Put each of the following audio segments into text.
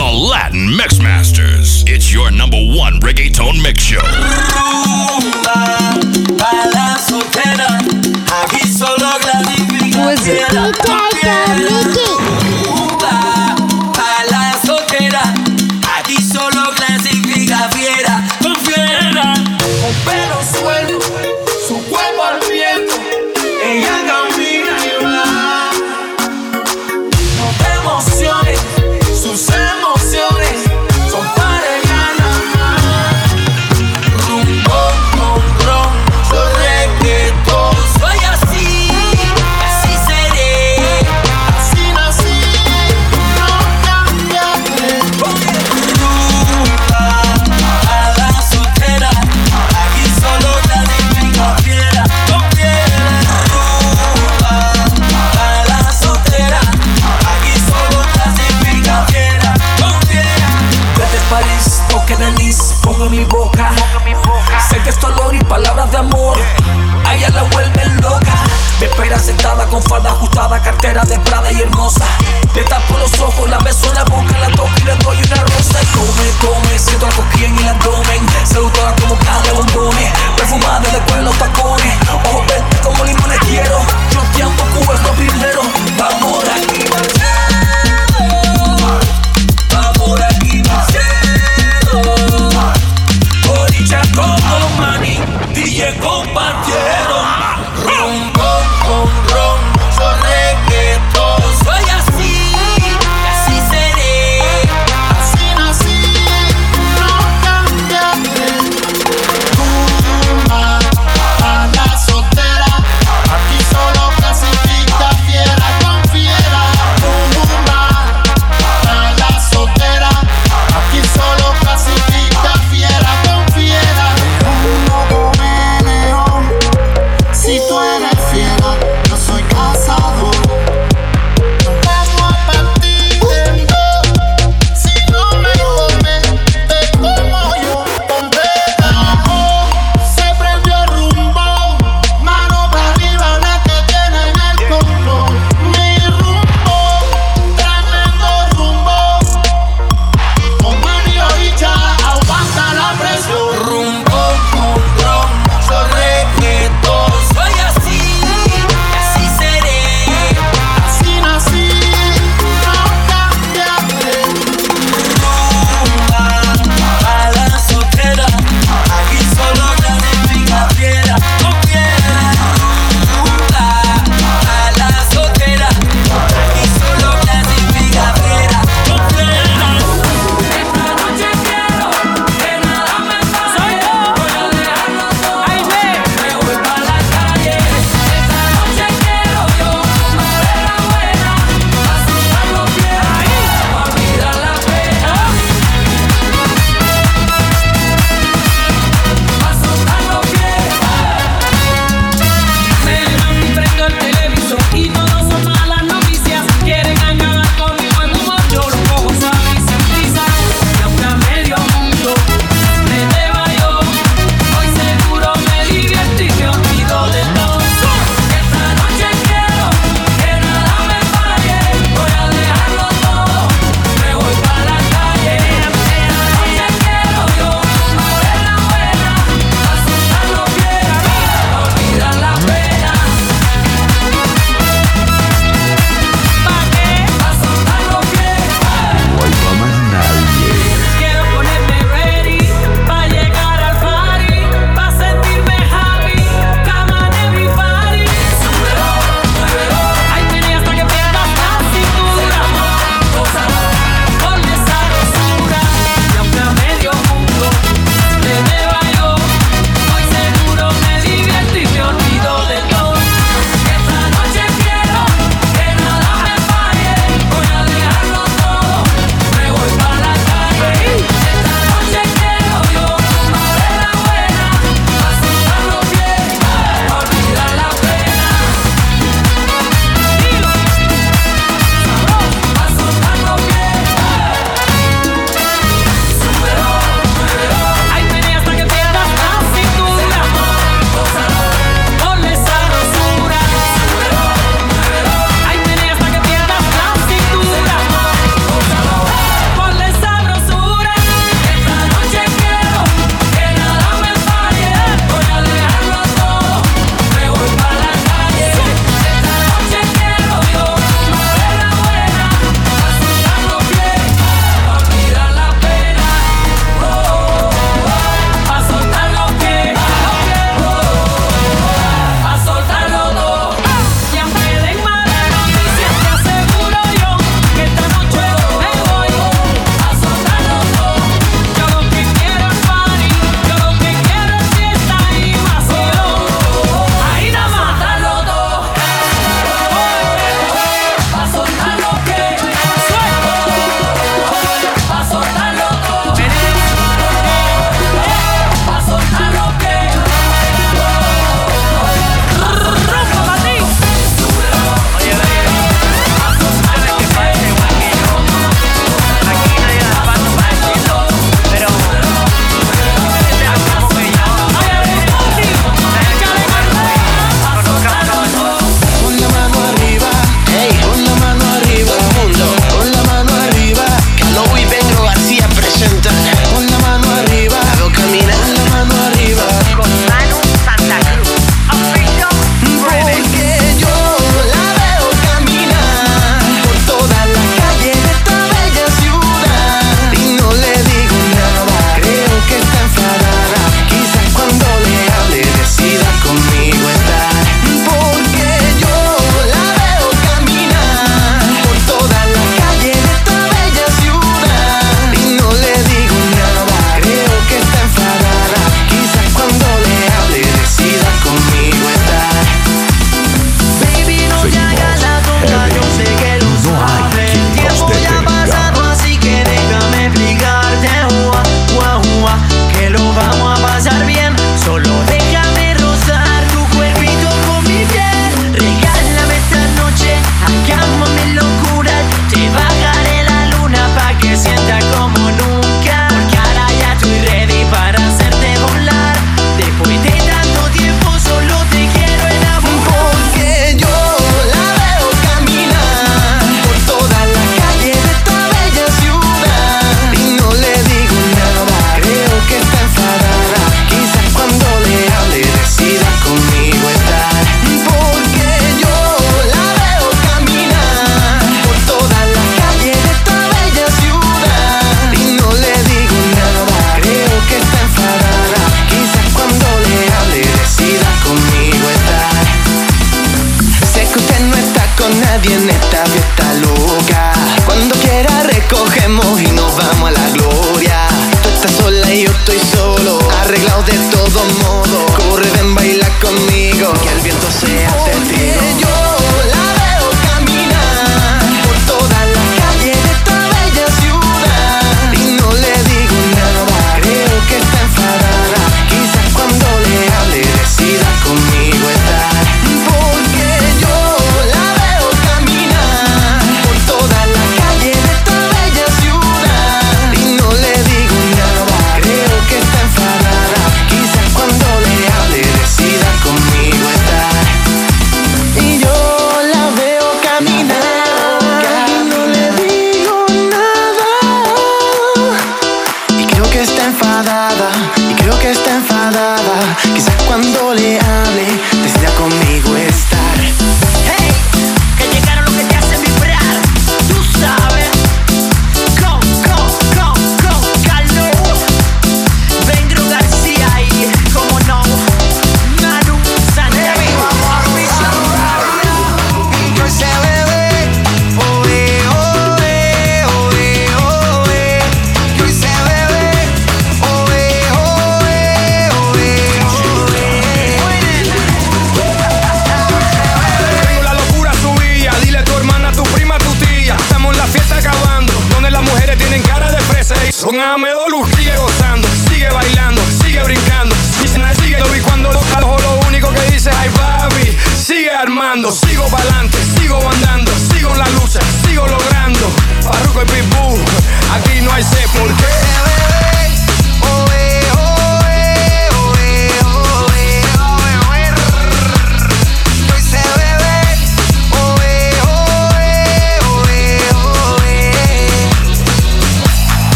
The Latin Mixmasters. It's your number one reggaeton mix show. Who is it?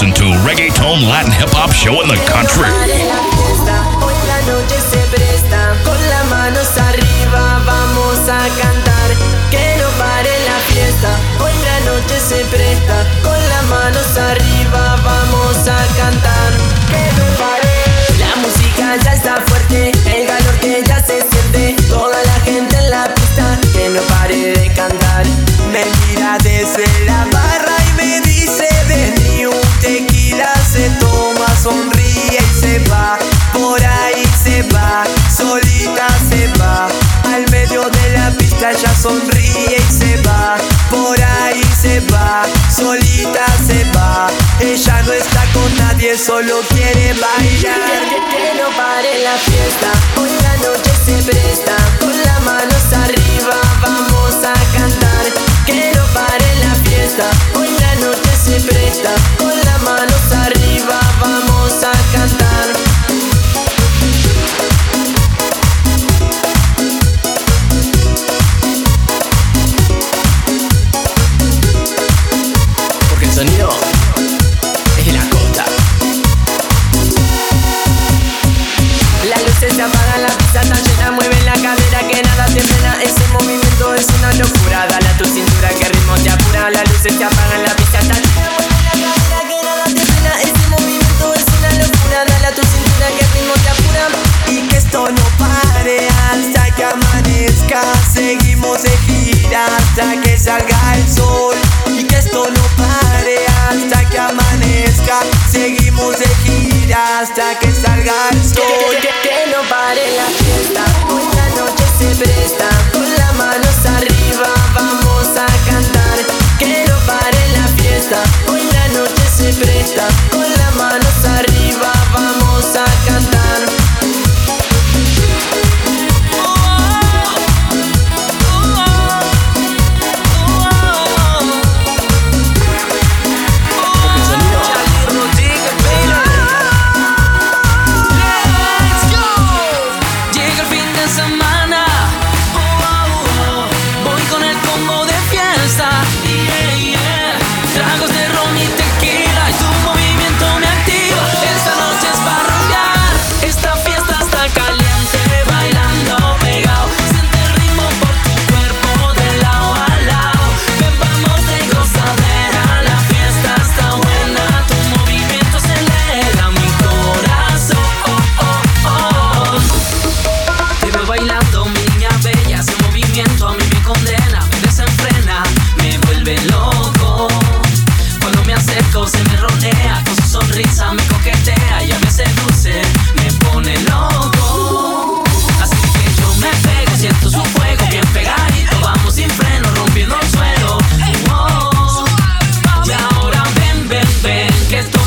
listen to reggaeton Latin hip hop show in the country. Con las manos arriba vamos a cantar. ella sonríe y se va, por ahí se va, solita se va. Ella no está con nadie, solo quiere bailar. Que, que, no pare la fiesta, hoy la noche se presta, con las manos arriba vamos a cantar. Que no pare la fiesta, hoy la noche se presta, con las manos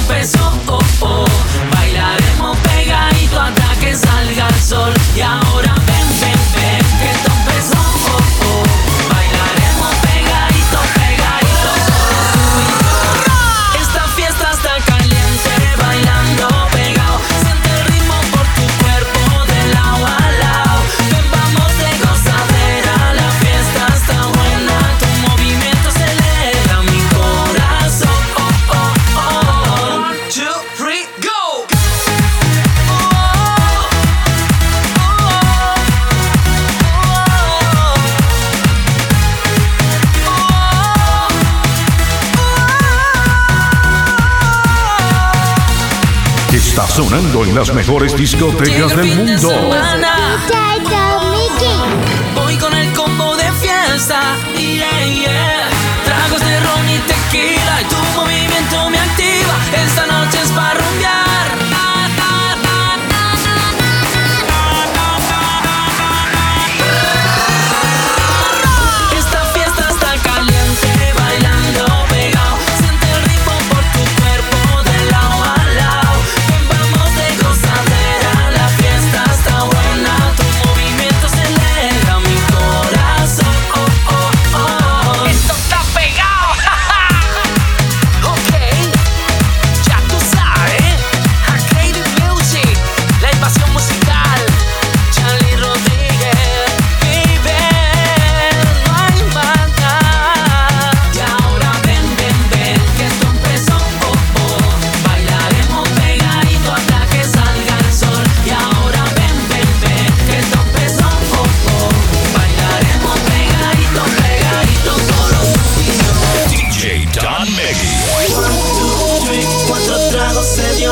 confesó sonando en las mejores discotecas del mundo. Voy con el combo de fiesta. Tragos de ron y tequila y tu movimiento me activa. Esta noche es para rumbear.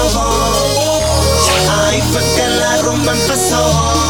empezó. Ahí fue que la rumba empezó.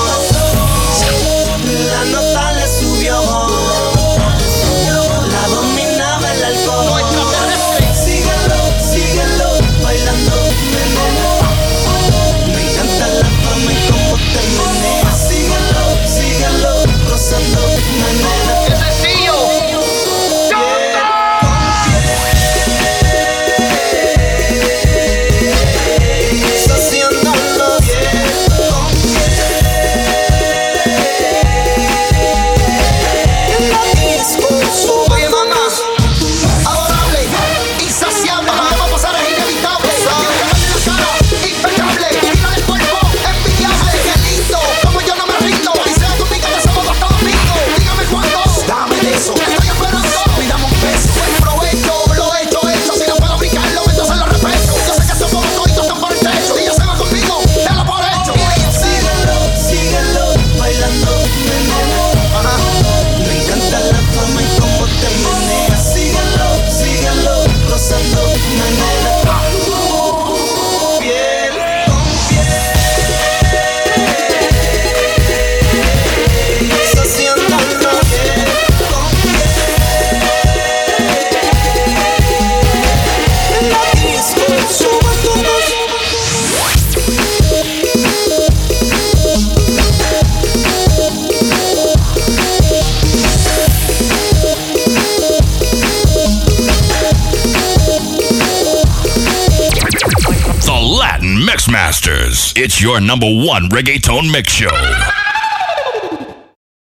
Your number one reggaeton mix show.